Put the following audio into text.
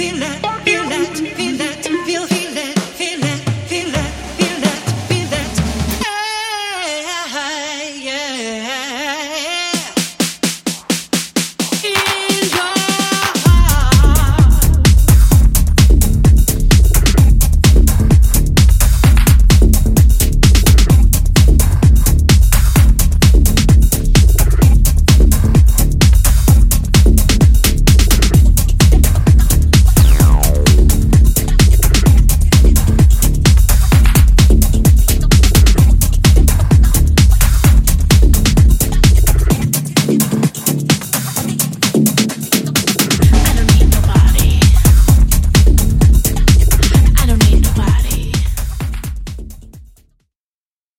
feel it.